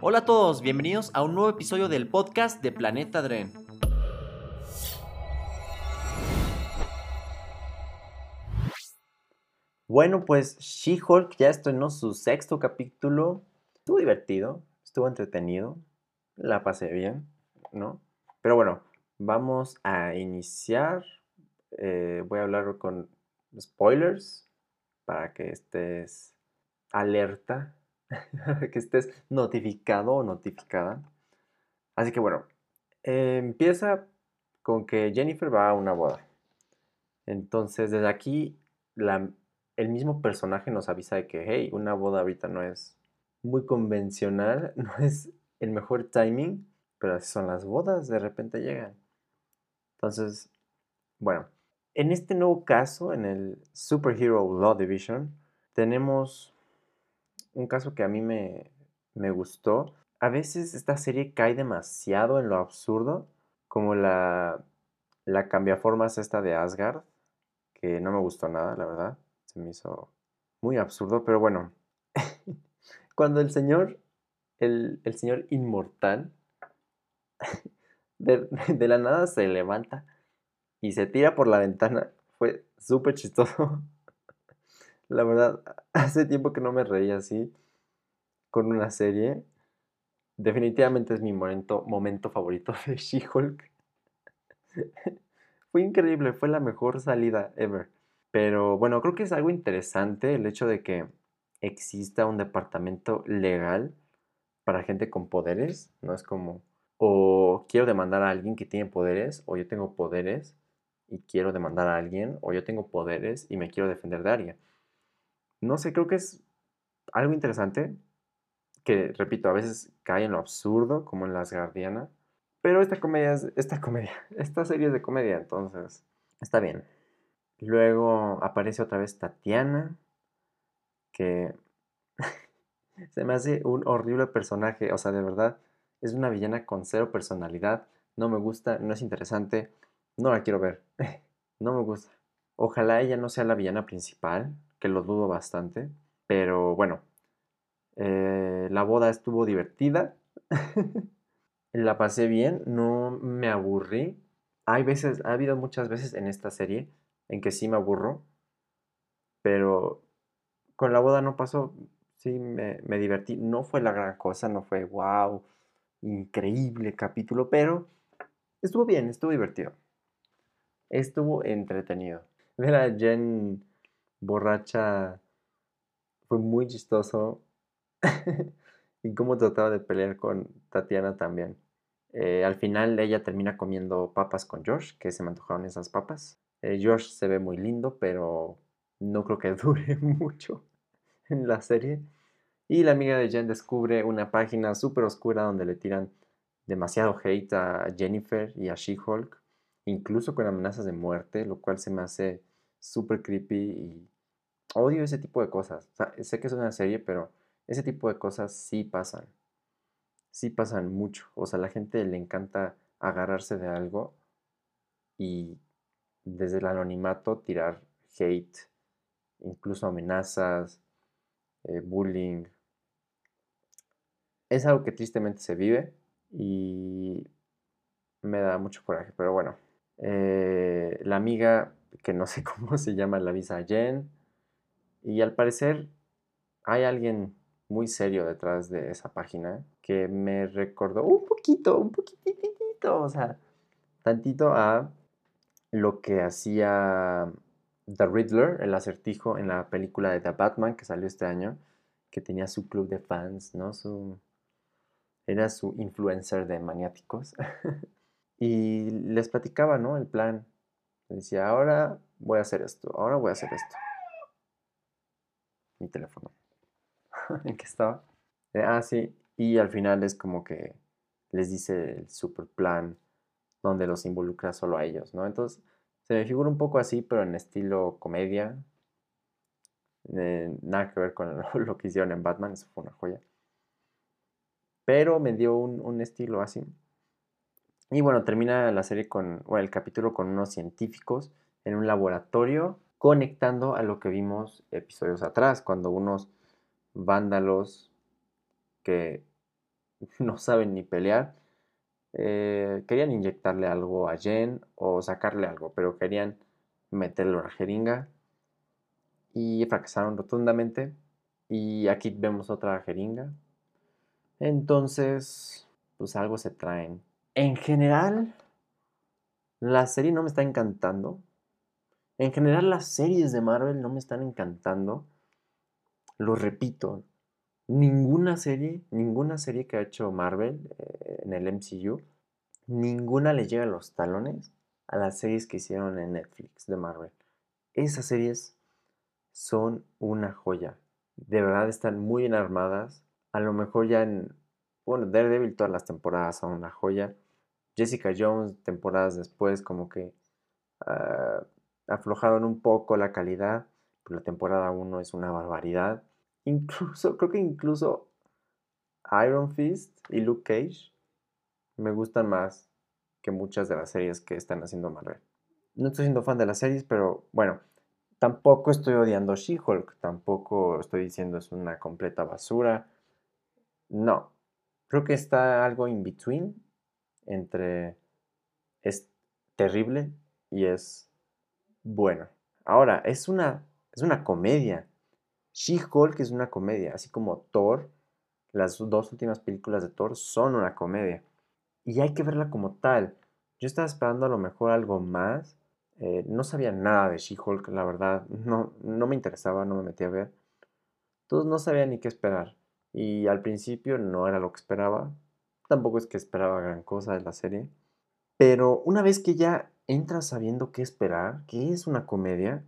Hola a todos, bienvenidos a un nuevo episodio del podcast de Planeta Dren. Bueno, pues She-Hulk ya estrenó su sexto capítulo. Estuvo divertido, estuvo entretenido, la pasé bien, ¿no? Pero bueno, vamos a iniciar. Eh, voy a hablar con spoilers para que estés alerta, que estés notificado o notificada. Así que bueno, empieza con que Jennifer va a una boda. Entonces, desde aquí, el mismo personaje nos avisa de que, hey, una boda ahorita no es muy convencional, no es el mejor timing, pero así son las bodas, de repente llegan. Entonces, bueno, en este nuevo caso, en el Superhero Law Division, tenemos un caso que a mí me, me gustó. A veces esta serie cae demasiado en lo absurdo, como la, la cambiaformas esta de Asgard, que no me gustó nada, la verdad. Se me hizo muy absurdo, pero bueno. Cuando el señor, el, el señor inmortal, de, de la nada se levanta y se tira por la ventana. Fue súper chistoso. La verdad, hace tiempo que no me reía así con una serie. Definitivamente es mi momento, momento favorito de She-Hulk. fue increíble, fue la mejor salida ever. Pero bueno, creo que es algo interesante el hecho de que exista un departamento legal para gente con poderes. No es como, o quiero demandar a alguien que tiene poderes, o yo tengo poderes y quiero demandar a alguien, o yo tengo poderes y me quiero defender de alguien. No sé, creo que es algo interesante, que repito, a veces cae en lo absurdo, como en Las Guardianas, pero esta comedia es, esta comedia, esta serie es de comedia, entonces está bien. Luego aparece otra vez Tatiana, que se me hace un horrible personaje, o sea, de verdad, es una villana con cero personalidad, no me gusta, no es interesante, no la quiero ver. no me gusta. Ojalá ella no sea la villana principal, que lo dudo bastante. Pero bueno, eh, la boda estuvo divertida. la pasé bien, no me aburrí. Hay veces, ha habido muchas veces en esta serie en que sí me aburro. Pero con la boda no pasó. Sí, me, divertí. No fue la gran cosa, no fue wow, increíble capítulo, pero estuvo bien, estuvo divertido estuvo entretenido. Ver Jen borracha fue muy chistoso. y cómo trataba de pelear con Tatiana también. Eh, al final ella termina comiendo papas con Josh, que se me antojaron esas papas. Eh, Josh se ve muy lindo, pero no creo que dure mucho en la serie. Y la amiga de Jen descubre una página súper oscura donde le tiran demasiado hate a Jennifer y a She-Hulk incluso con amenazas de muerte, lo cual se me hace súper creepy y odio ese tipo de cosas. sé que es una serie, pero ese tipo de cosas sí pasan. Sí pasan mucho. O sea, a la gente le encanta agarrarse de algo y desde el anonimato tirar hate, incluso amenazas, eh, bullying. Es algo que tristemente se vive y me da mucho coraje, pero bueno, eh, la amiga, que no sé cómo se llama, la visa Jen. Y al parecer hay alguien muy serio detrás de esa página que me recordó un poquito, un poquitito, o sea, tantito a lo que hacía The Riddler, el acertijo en la película de The Batman que salió este año, que tenía su club de fans, ¿no? Su, era su influencer de maniáticos. Y les platicaba, ¿no? El plan. decía, ahora voy a hacer esto, ahora voy a hacer esto. Mi teléfono. ¿En qué estaba? Eh, ah, sí. Y al final es como que les dice el super plan donde los involucra solo a ellos, ¿no? Entonces, se me figura un poco así, pero en estilo comedia. Eh, nada que ver con lo que hicieron en Batman, eso fue una joya. Pero me dio un, un estilo así. Y bueno, termina la serie con, el capítulo con unos científicos en un laboratorio conectando a lo que vimos episodios atrás, cuando unos vándalos que no saben ni pelear. Eh, querían inyectarle algo a Jen o sacarle algo, pero querían meterle una jeringa y fracasaron rotundamente. Y aquí vemos otra jeringa. Entonces, pues algo se traen. En general, la serie no me está encantando. En general, las series de Marvel no me están encantando. Lo repito, ninguna serie, ninguna serie que ha hecho Marvel eh, en el MCU, ninguna le llega a los talones a las series que hicieron en Netflix de Marvel. Esas series son una joya. De verdad están muy bien armadas. A lo mejor ya en, bueno, Daredevil todas las temporadas son una joya. Jessica Jones, temporadas después, como que ah, aflojaron un poco la calidad. La temporada 1 es una barbaridad. Incluso, creo que incluso Iron Fist y Luke Cage me gustan más que muchas de las series que están haciendo Marvel. No estoy siendo fan de las series, pero bueno, tampoco estoy odiando She-Hulk, tampoco estoy diciendo es una completa basura. No, creo que está algo in between entre es terrible y es bueno. Ahora, es una, es una comedia. She-Hulk es una comedia, así como Thor, las dos últimas películas de Thor son una comedia. Y hay que verla como tal. Yo estaba esperando a lo mejor algo más. Eh, no sabía nada de She-Hulk, la verdad. No, no me interesaba, no me metí a ver. Entonces no sabía ni qué esperar. Y al principio no era lo que esperaba. Tampoco es que esperaba gran cosa de la serie. Pero una vez que ya entras sabiendo qué esperar, que es una comedia,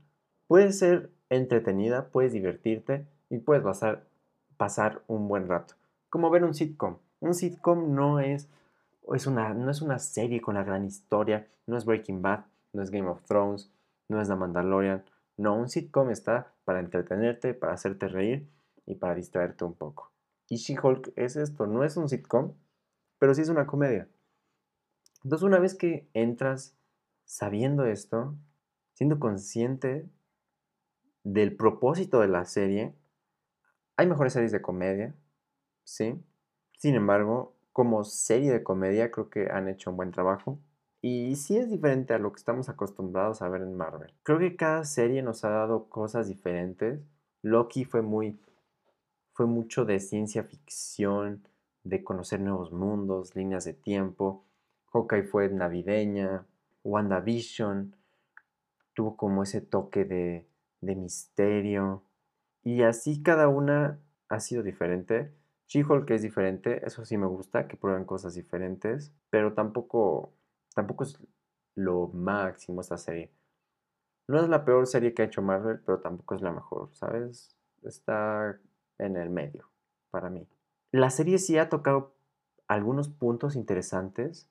puede ser entretenida, puedes divertirte y puedes pasar, un buen rato. Como ver un sitcom. Un sitcom no es, es una, no es una serie con la gran historia, no es Breaking Bad, no es Game of Thrones, no es The Mandalorian. No, un sitcom está para entretenerte, para hacerte reír y para distraerte un poco. Y She-Hulk es esto, no es un sitcom, pero sí es una comedia. Entonces una vez que entras sabiendo esto, siendo consciente del propósito de la serie, hay mejores series de comedia, ¿sí? Sin embargo, como serie de comedia creo que han hecho un buen trabajo. Y sí es diferente a lo que estamos acostumbrados a ver en Marvel. Creo que cada serie nos ha dado cosas diferentes. Loki fue muy... fue mucho de ciencia ficción, de conocer nuevos mundos, líneas de tiempo. Hawkeye fue navideña. WandaVision tuvo como ese toque de misterio. Y así cada una ha sido diferente. She-Hulk es diferente, eso sí me gusta, que prueben cosas diferentes, pero tampoco, tampoco es lo máximo esta serie. No es la peor serie que ha hecho Marvel, pero tampoco es la mejor, ¿sabes? Está en el medio, para mí. La serie sí ha tocado algunos puntos interesantes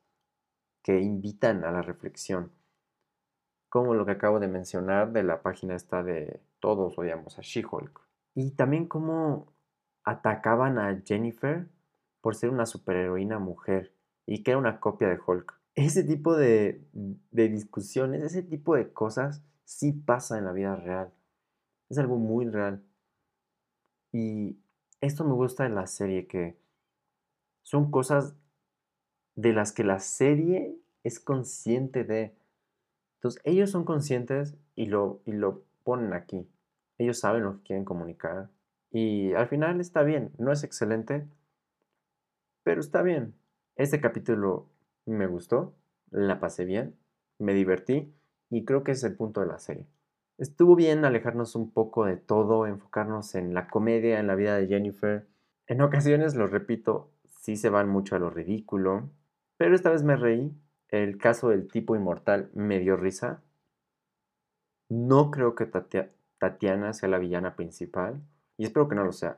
que invitan a la reflexión como lo que acabo de mencionar de la página esta de Todos odiamos a She-Hulk. Y también cómo atacaban a Jennifer por ser una superheroína mujer y que era una copia de Hulk. Ese tipo de, de discusiones, ese tipo de cosas sí pasa en la vida real. Es algo muy real. Y esto me gusta en la serie, que son cosas de las que la serie es consciente de. Entonces, ellos son conscientes y lo, y lo ponen aquí. Ellos saben lo que quieren comunicar. Y al final está bien. No es excelente, pero está bien. Este capítulo me gustó, la pasé bien, me divertí y creo que es el punto de la serie. Estuvo bien alejarnos un poco de todo, enfocarnos en la comedia, en la vida de Jennifer. En ocasiones, lo repito, sí se van mucho a lo ridículo, pero esta vez me reí el caso del tipo inmortal me dio risa. No creo que Tatiana sea la villana principal. Y espero que no lo sea.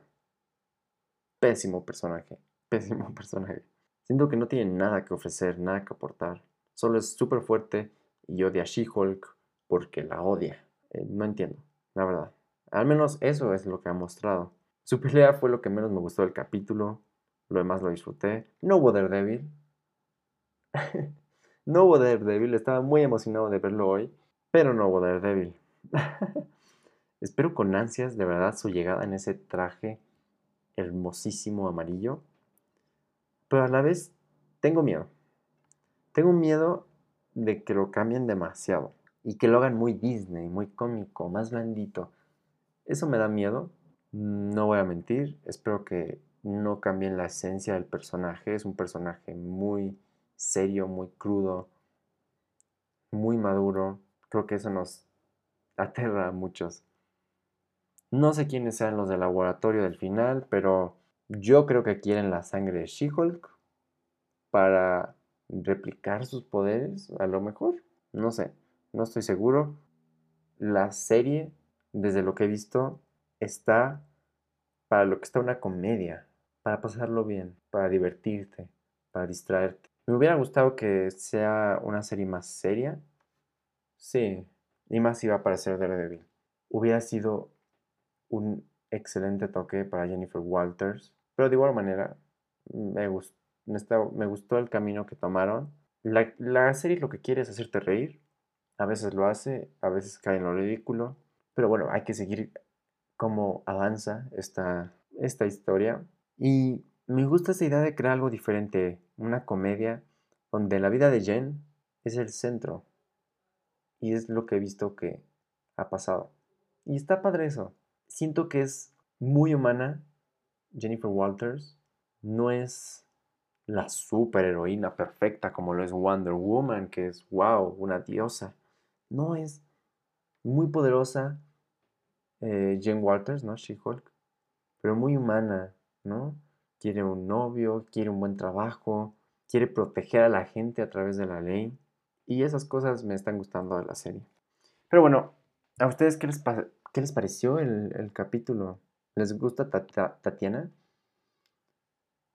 Pésimo personaje. Pésimo personaje. Siento que no tiene nada que ofrecer, nada que aportar. Solo es súper fuerte y odia a She-Hulk porque la odia. Eh, no entiendo, la verdad. Al menos eso es lo que ha mostrado. Su pelea fue lo que menos me gustó del capítulo. Lo demás lo disfruté. No hubo Daredevil. No hubo Daredevil, estaba muy emocionado de verlo hoy, pero no hubo Daredevil. Espero con ansias de verdad su llegada en ese traje hermosísimo amarillo. Pero a la vez tengo miedo. Tengo miedo de que lo cambien demasiado y que lo hagan muy Disney, muy cómico, más blandito. Eso me da miedo. No voy a mentir. Espero que no cambien la esencia del personaje. Es un personaje muy serio, muy crudo, muy maduro. Creo que eso nos aterra a muchos. No sé quiénes sean los del laboratorio del final, pero yo creo que quieren la sangre de She-Hulk para replicar sus poderes, a lo mejor. No sé, no estoy seguro. La serie, desde lo que he visto, está para lo que está una comedia, para pasarlo bien, para divertirte, para distraerte. Me hubiera gustado que sea una serie más seria. Sí, y más iba a aparecer Daredevil. Hubiera sido un excelente toque para Jennifer Walters, pero de igual manera me, gustó, me, gustó el camino que tomaron. La, la serie lo que quiere es hacerte reír. A veces lo hace, a veces cae en lo ridículo. Pero bueno, hay que seguir cómo avanza esta, esta historia. Y me gusta esa idea de crear algo diferente, una comedia donde la vida de Jen es el centro. Y es lo que he visto que ha pasado. Y está padre eso. Siento que es muy humana. Jennifer Walters no es la superheroína perfecta como lo es Wonder Woman, que es wow, una diosa. No es muy poderosa eh, Jen Walters, ¿no? She-Hulk, pero muy humana, ¿no? Quiere un novio, quiere un buen trabajo, quiere proteger a la gente a través de la ley. Y esas cosas me están gustando de la serie. Pero bueno, ¿a ustedes qué les, qué les pareció el, capítulo? ¿Les gusta Tatiana?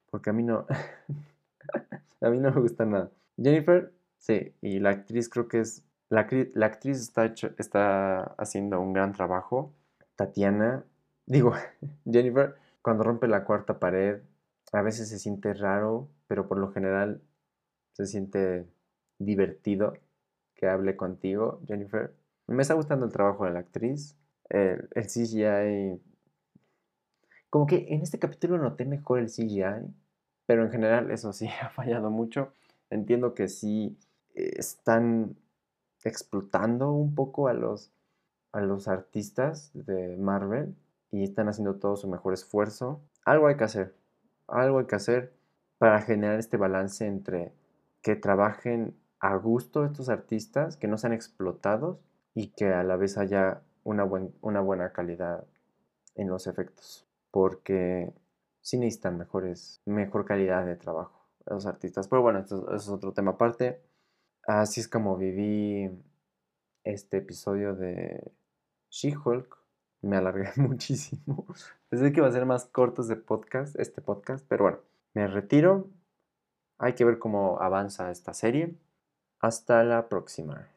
Porque a mí no. a mí no me gusta nada. Jennifer, sí, y la actriz creo que es. La, actriz está haciendo un gran trabajo. Tatiana, digo, Jennifer, cuando rompe la cuarta pared, a veces se siente raro, pero por lo general se siente divertido que hable contigo, Jennifer. Me está gustando el trabajo de la actriz. El, el CGI. Como que en este capítulo noté mejor el CGI, pero en general eso sí ha fallado mucho. Entiendo que sí están explotando un poco a los, a los artistas de Marvel y están haciendo todo su mejor esfuerzo. Algo hay que hacer, algo hay que hacer para generar este balance entre que trabajen a gusto estos artistas, que no sean explotados y que a la vez haya una, una buena calidad en los efectos. Porque sí necesitan mejores, mejor calidad de trabajo los artistas. Pero bueno, esto, es otro tema aparte. Así es como viví este episodio de She-Hulk. Me alargué muchísimo. Pensé que iba a ser más cortos de podcast, este podcast, pero bueno, me retiro. Hay que ver cómo avanza esta serie. Hasta la próxima.